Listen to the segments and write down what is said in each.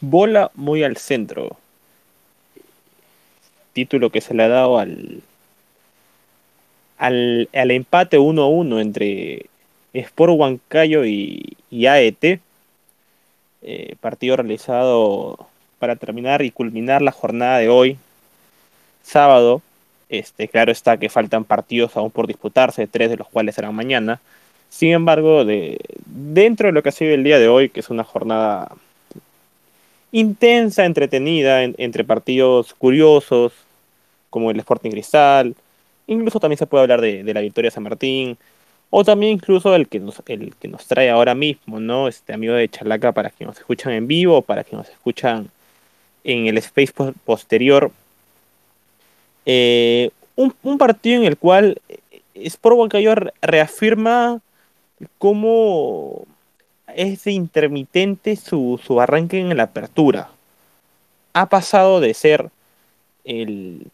bola muy al centro. Título que se le ha dado al, al, empate 1-1 entre Sport Huancayo y, AET. Eh, partido realizado para terminar y culminar la jornada de hoy, sábado. Este, claro está que faltan partidos aún por disputarse, tres de los cuales serán mañana. Sin embargo, de, dentro de lo que ha sido el día de hoy, que es una jornada intensa, entretenida, entre partidos curiosos, como el Sporting Cristal, incluso también se puede hablar de, la victoria San Martín, o también incluso el que nos, el que nos trae ahora mismo, ¿no? Este amigo de Chalaca para que nos escuchan en vivo, para que nos escuchan en el space posterior. Eh, un, partido en el cual Sport Huancayo reafirma cómo es intermitente su, arranque en la apertura. Ha pasado de ser el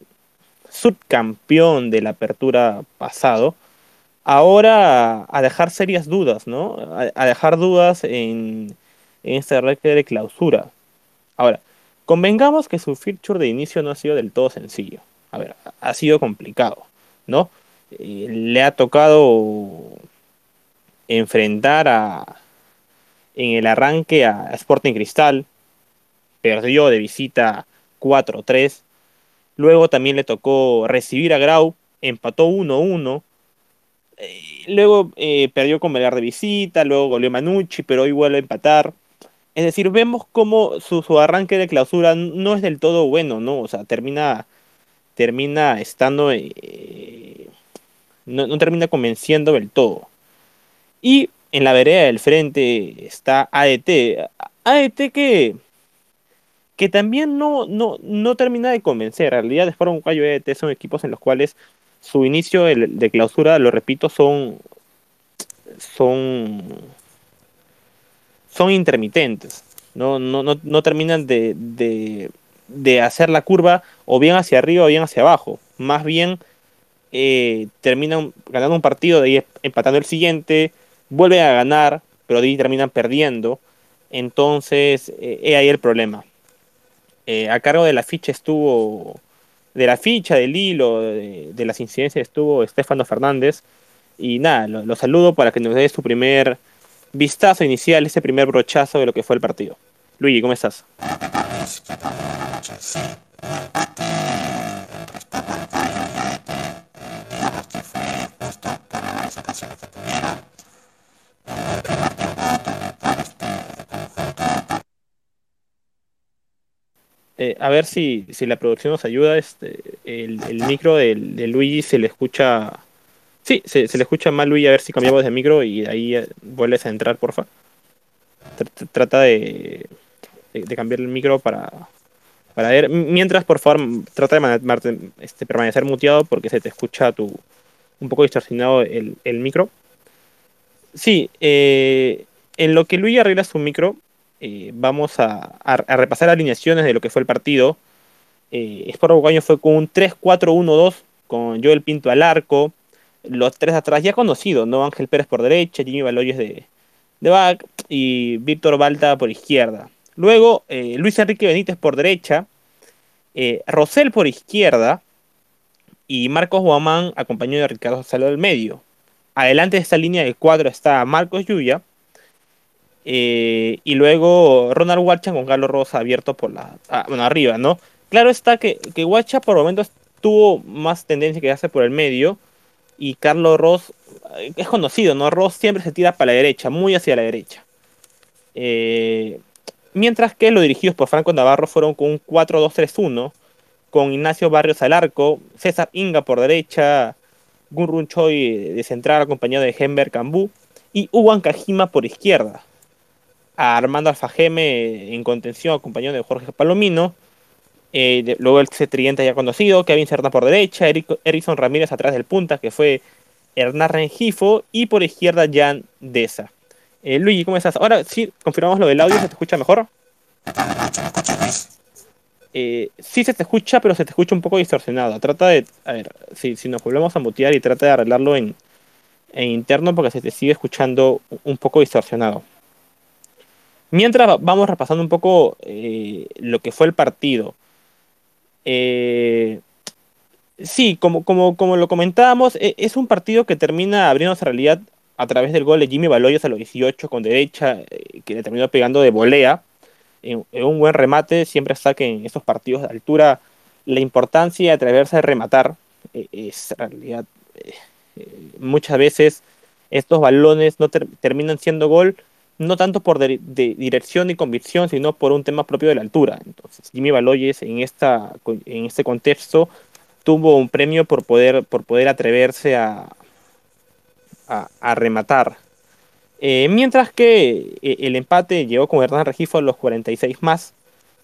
subcampeón de la apertura pasado, ahora a, dejar serias dudas, ¿no? A, dejar dudas en, en este arranque de clausura. Ahora, convengamos que su feature de inicio no ha sido del todo sencillo. A ver, ha sido complicado, ¿no? Eh, le ha tocado enfrentar a, en el arranque a Sporting Cristal, perdió de visita 4-3, luego también le tocó recibir a Grau, empató 1-1, eh, luego eh, perdió con Melgar de visita, luego goleó Manucci, pero hoy vuelve a empatar. Es decir, vemos como su, arranque de clausura no es del todo bueno, ¿no? O sea, termina, termina estando... Eh, no, no termina convenciendo del todo. Y en la vereda del frente está AET. AET que, que también no, no, no termina de convencer. En realidad, después un Cuayo AET son equipos en los cuales su inicio de, clausura, lo repito, son, son, son intermitentes. No, no, no, terminan de, de, de, hacer la curva o bien hacia arriba o bien hacia abajo. Más bien eh, terminan ganando un partido, de ahí empatando el siguiente, vuelven a ganar, pero ahí terminan perdiendo. Entonces, eh, ahí el problema. Eh, a cargo de la ficha estuvo, de la ficha, del hilo, de, las incidencias estuvo Estefano Fernández. Y nada, lo, saludo para que nos dé su primer vistazo inicial, ese primer brochazo de lo que fue el partido. Luigi, ¿cómo estás? Eh, a ver si, si, la producción nos ayuda. Este, el, micro de, Luigi se le escucha. Sí, se, le escucha mal, Luigi. A ver si cambiamos de micro y ahí eh, vuelves a entrar, porfa. trata de, de, cambiar el micro para, para ver. Mientras, por favor, trata de este, permanecer muteado porque se te escucha tu, un poco distorsionado el, el micro. Sí, eh, en lo que Luigi arregla su micro, eh, vamos a, repasar alineaciones de lo que fue el partido. Eh, Sport fue con un 3-4-1-2, con Joel Pinto al arco, los tres atrás ya conocidos, ¿no? Ángel Pérez por derecha, Jimmy Baloyes de, de back y Víctor Balta por izquierda. Luego, eh, Luis Enrique Benítez por derecha, eh, Rosel por izquierda y Marcos Guamán acompañado de Ricardo Salado del medio. Adelante de esta línea de cuadro está Marcos Yuya eh, y luego Ronald Huacha con Carlos Rosa abierto por la. Ah, bueno, arriba, ¿no? Claro está que, que Huacha por momentos tuvo más tendencia que hace por el medio. Y Carlos Ross eh, es conocido, ¿no? Ross siempre se tira para la derecha, muy hacia la derecha. Eh, mientras que los dirigidos por Franco Navarro fueron con un 4-2-3-1, con Ignacio Barrios al arco, César Inga por derecha, Gunrun Choi de central acompañado de Hember Cambú y Uwan Kajima por izquierda a Armando Alfajeme en contención, acompañado de Jorge Palomino. Eh, luego el C-30 ya conocido, Kevin Serna por derecha, Erison Ramírez atrás del punta, que fue Hernán Rengifo, y por izquierda Jan Deza. Eh, Luigi, ¿cómo estás? Ahora sí, confirmamos lo del audio, ¿se te escucha mejor? Eh, sí se te escucha, pero se te escucha un poco distorsionado. Trata de, a ver, si, nos volvemos a mutear y trata de arreglarlo en, interno porque se te sigue escuchando un poco distorsionado. Mientras vamos repasando un poco eh, lo que fue el partido. Eh, sí, como, como, como lo comentábamos, e, es un partido que termina abriéndose realidad a través del gol de Jimmy Baloyes a los 18 con derecha, que le terminó pegando de volea. En, un buen remate, siempre saque en estos partidos de altura la importancia de atreverse a rematar. es en realidad muchas veces estos balones no terminan siendo gol, no tanto por de dirección y convicción, sino por un tema propio de la altura. Entonces, Jimmy Baloyes en, esta, en este contexto tuvo un premio por poder, por poder atreverse a, a, rematar. Eh, mientras que eh, el empate llegó con Hernán Regifo a los 46 más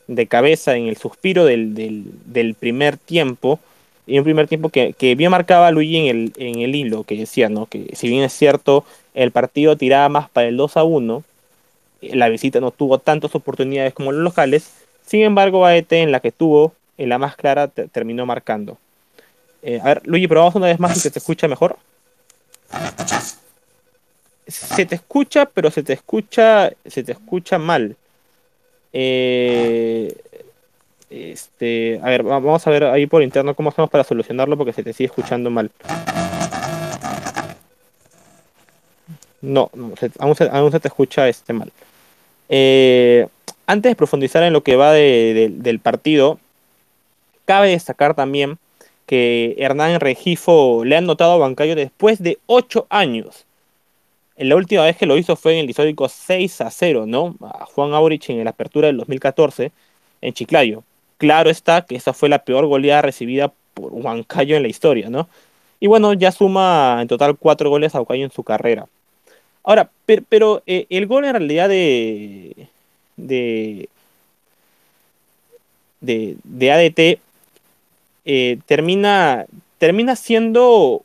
de cabeza en el suspiro del, del, del primer tiempo y un primer tiempo que, que bien marcaba Luigi en el, en el hilo, que decía, ¿no? Que si bien es cierto, el partido tiraba más para el 2 a 1, eh, la visita no tuvo tantas oportunidades como los locales, sin embargo, AET en la que tuvo, en la más clara, terminó marcando. Eh, a ver, Luigi, probamos una vez más si te escucha mejor. Se te escucha, pero se te escucha, se te escucha mal. Eh, este, a ver, vamos a ver ahí por interno cómo hacemos para solucionarlo porque se te sigue escuchando mal. No, aún, se, te escucha este mal. Eh, antes de profundizar en lo que va del partido, cabe destacar también que Hernán Regifo le han notado a Bancayo después de 8 años. La última vez que lo hizo fue en el histórico 6 a 0, ¿no? A Juan Aurich en la apertura del 2014 en Chiclayo. Claro está que esa fue la peor goleada recibida por Huancayo en la historia, ¿no? Y bueno, ya suma en total cuatro goles a Huancayo en su carrera. Ahora, pero, eh, el gol en realidad de, de, de, ADT eh, termina, termina siendo...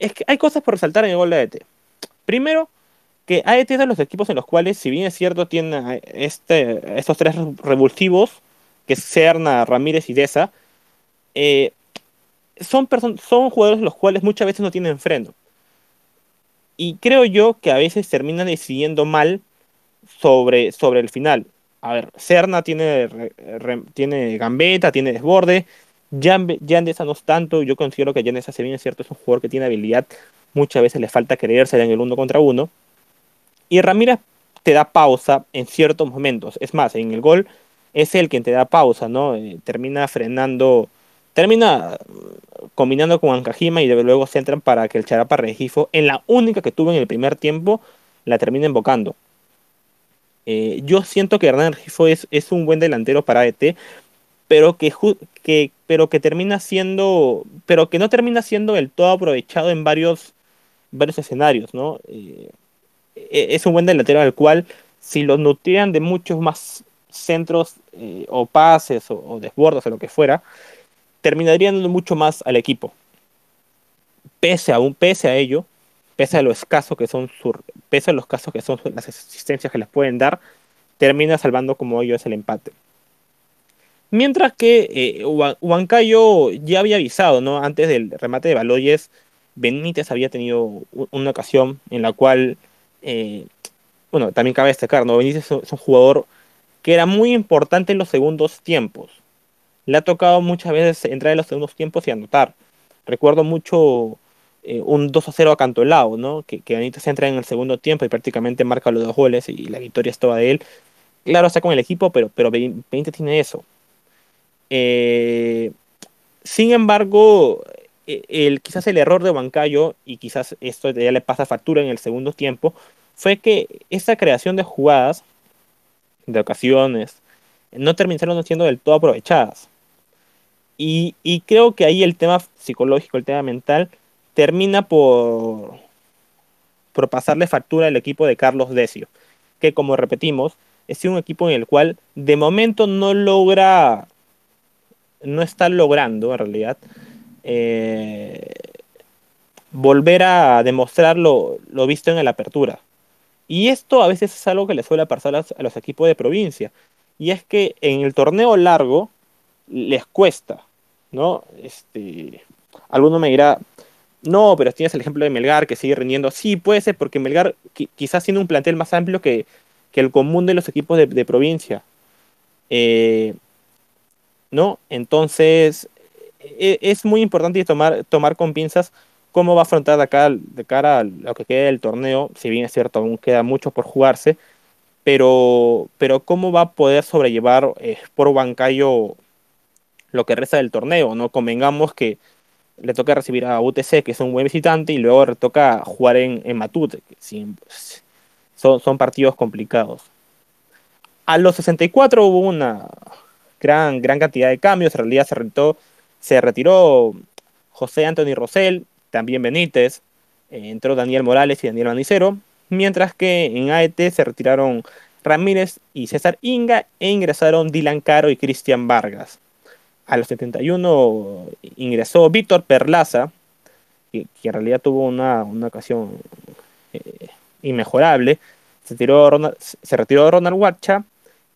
Es que hay cosas por resaltar en el gol de ADT. Primero, que ADT es de los equipos en los cuales, si bien es cierto, tiene este, estos tres revulsivos, que es Serna, Ramírez y Deza, eh, son, son jugadores los cuales muchas veces no tienen freno. Y creo yo que a veces terminan decidiendo mal sobre, sobre el final. A ver, Serna tiene, tiene gambeta, tiene desborde. Yandesa no es tanto. Yo considero que Yandesa, si bien es cierto, es un jugador que tiene habilidad. Muchas veces le falta creerse en el uno contra uno. Y Ramírez te da pausa en ciertos momentos. Es más, en el gol es el quien te da pausa, ¿no? Eh, termina frenando, termina mm, combinando con Ancajima y luego se entran para que el Charapa Regifo, en la única que tuvo en el primer tiempo, la termina invocando. Eh, yo siento que Hernán Regifo es, es, un buen delantero para ET, pero que, que, pero que termina siendo, pero que no termina siendo del todo aprovechado en varios, varios escenarios, ¿no? Eh, e, es un buen delantero al cual, si lo nutrían de muchos más centros eh, o pases o, desbordos o lo que fuera, terminarían dando mucho más al equipo. Pese a, un, pese a ello, pese a lo escaso que son pese a los casos que son las asistencias que les pueden dar, termina salvando como ello es el empate. Mientras que eh, Huancayo ya había avisado, ¿no? Antes del remate de Baloyes, Benítez había tenido una ocasión en la cual, eh, bueno, también cabe destacar, ¿no? Benítez es un jugador que era muy importante en los segundos tiempos. Le ha tocado muchas veces entrar en los segundos tiempos y anotar. Recuerdo mucho eh, un 2 a 0 a Cantolao, ¿no? Que, que se entra en el segundo tiempo y prácticamente marca los dos goles y la victoria es toda de él. Claro, está con el equipo, pero, pero Benítez tiene eso. Eh, sin embargo, e, el, quizás el error de Bancayo, y quizás esto ya le pasa factura en el segundo tiempo, fue que esa creación de jugadas de ocasiones, no terminaron siendo del todo aprovechadas. Y, creo que ahí el tema psicológico, el tema mental, termina por, por pasarle factura al equipo de Carlos Decio, que como repetimos, es un equipo en el cual de momento no logra, no está logrando en realidad, eh, volver a demostrar lo, lo visto en la apertura. Y esto a veces es algo que le suele pasar a los, equipos de provincia. Y es que en el torneo largo les cuesta, ¿no? Este, alguno me dirá, no, pero tienes el ejemplo de Melgar que sigue rindiendo. Sí, puede ser, porque Melgar quizás tiene un plantel más amplio que, que el común de los equipos de, provincia. Eh, ¿No? Entonces, e, es muy importante tomar, tomar con pinzas cómo va a afrontar de, acá, de cara a lo que queda del torneo, si bien es cierto, aún queda mucho por jugarse, pero, pero cómo va a poder sobrellevar eh, por Bancayo lo que resta del torneo, ¿no? Convengamos que le toca recibir a UTC, que es un buen visitante, y luego le toca jugar en, en Matute, que son, son partidos complicados. A los 64 hubo una gran, gran cantidad de cambios, en realidad se retiró, se retiró José Anthony Rosell, también Benítez, eh, entró Daniel Morales y Daniel Manicero, mientras que en AET se retiraron Ramírez y César Inga e ingresaron Dylan Caro y Cristian Vargas. A los 71 ingresó Víctor Perlaza, que, en realidad tuvo una, ocasión eh, inmejorable. Se, tiró se retiró Ronald Huacha.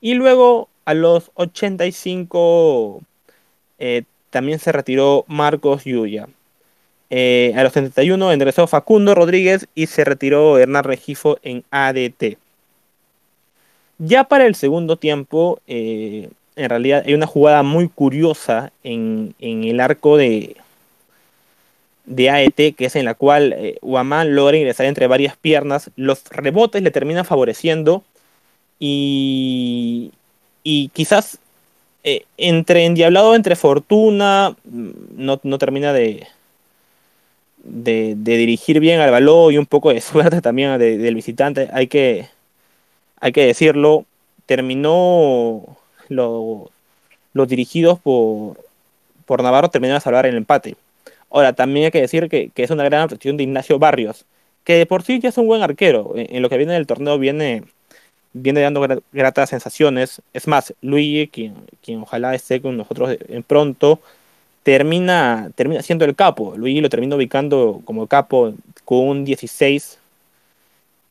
Y luego a los 85 eh, también se retiró Marcos Yuya. Eh, a los 71 ingresó Facundo Rodríguez y se retiró Hernán Regifo en ADT. Ya para el segundo tiempo, en realidad hay una jugada muy curiosa en, el arco de, de AET, que es en la cual eh, logra ingresar entre varias piernas, los rebotes le terminan favoreciendo y, y quizás eh, entre endiablado, entre fortuna, mm, no, termina de, de, dirigir bien al balón y un poco de suerte también del visitante, hay que, hay que decirlo, terminó los dirigidos por, por Navarro terminaron a salvar el empate. Ahora, también hay que decir que, es una gran actuación de Ignacio Barrios, que de por sí ya es un buen arquero. En, lo que viene del torneo viene, viene dando gratas sensaciones. Es más, Luigi, quien, quien ojalá esté con nosotros en pronto, termina, termina siendo el capo. Luigi lo termina ubicando como capo con un 16.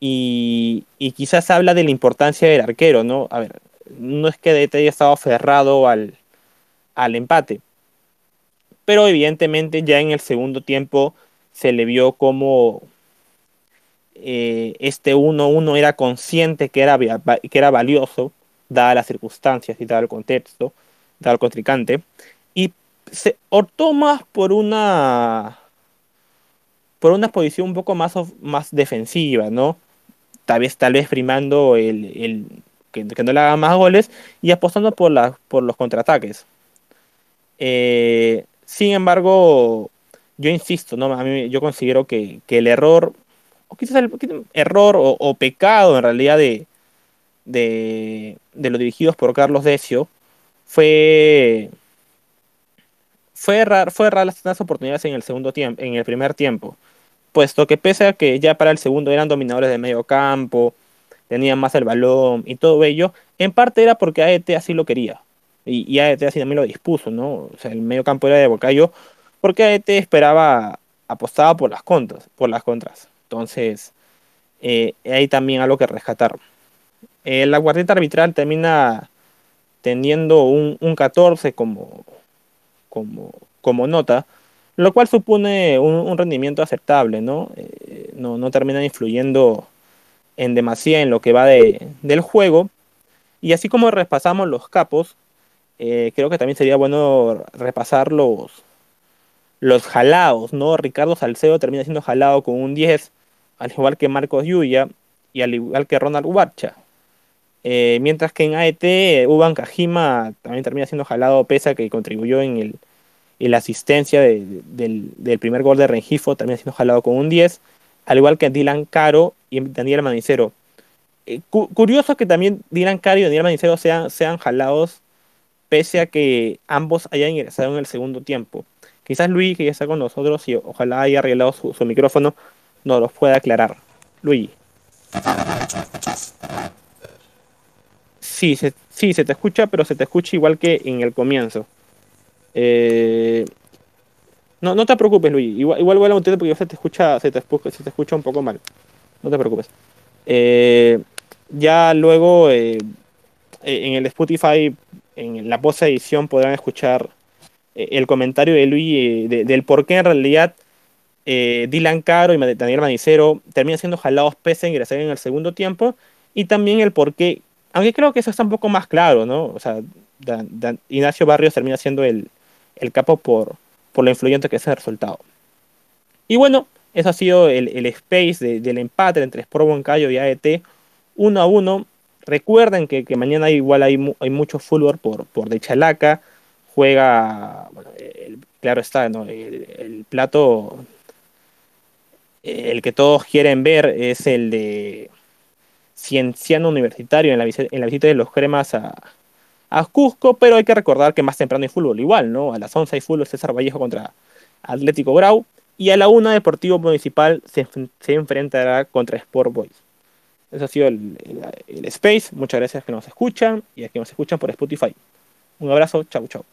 Y, y quizás habla de la importancia del arquero, ¿no? A ver, no es que DT haya estado aferrado al, empate. Pero evidentemente ya en el segundo tiempo se le vio como eh, este 1-1 era consciente que era, que era valioso, dadas las circunstancias y dado el contexto, dado el contrincante, y se optó más por una por una posición un poco más, más defensiva, ¿no? Tal vez, tal vez primando el, que, no le haga más goles y apostando por, la, por los contraataques. Eh, sin embargo, yo insisto, ¿no? A mí, yo considero que, el error, o quizás el error o, pecado en realidad de, de, los dirigidos por Carlos Decio fue fue errar, fue las, oportunidades en el segundo tiempo, en el primer tiempo, puesto que pese a que ya para el segundo eran dominadores de medio campo, tenía más el balón y todo ello, en parte era porque AET así lo quería. Y, AET así también lo dispuso, ¿no? O sea, el medio campo era de Bocayo, porque AET esperaba, apostaba por las contras, por las contras. Entonces, eh, hay también algo que rescatar. Eh, la guardieta arbitral termina teniendo un, 14 como, como, como nota, lo cual supone un, rendimiento aceptable, ¿no? Eh, ¿no? No termina influyendo en demasía en lo que va de, del juego. Y así como repasamos los capos, eh, creo que también sería bueno repasar los, los jalados, ¿no? Ricardo Salcedo termina siendo jalado con un 10, al igual que Marcos Yuya y al igual que Ronald Huarcha. Eh, mientras que en AET, Uban Kajima también termina siendo jalado, pese a que contribuyó en, el, en la asistencia del, del, primer gol de Rengifo, termina siendo jalado con un 10 al igual que Dylan Caro y Daniel Manicero. Eh, curioso que también Dylan Caro y Daniel Manicero sean, sean jalados, pese a que ambos hayan ingresado en el segundo tiempo. Quizás Luis, que ya está con nosotros y ojalá haya arreglado su, micrófono, nos los pueda aclarar. Luis. Sí se, sí, se te escucha, pero se te escucha igual que en el comienzo. Eh, no, no te preocupes, Luis. Igual, igual voy a porque se te escucha, se te, escucha un poco mal. No te preocupes. Eh, ya luego eh, eh, en el Spotify, en la post edición, podrán escuchar el comentario de Luis del por qué en realidad Dylan Caro y Daniel Manicero terminan siendo jalados pese a ingresar en el segundo tiempo y también el por qué, aunque creo que eso está un poco más claro, ¿no? O sea, Ignacio Barrios termina siendo el, el capo por, por lo influyente que es el resultado. Y bueno, eso ha sido el, el space de- del empate entre Sport Huancayo y AET, 1 a 1. Recuerden que, que mañana igual hay, hay mucho fútbol por, por de Chalaca. Juega, claro está, ¿no? El, el plato, el que todos quieren ver es el de Cienciano Universitario en la, visita de los cremas a, a Cusco, pero hay que recordar que más temprano hay fútbol igual, ¿no? A las 11 hay fútbol César Vallejo contra Atlético Grau y a la 1 Deportivo Municipal se, enf- se enfrentará contra Sport Boys. Eso ha sido el Space. Muchas gracias que nos escuchan y a que nos escuchan por Spotify. Un abrazo, chau chau.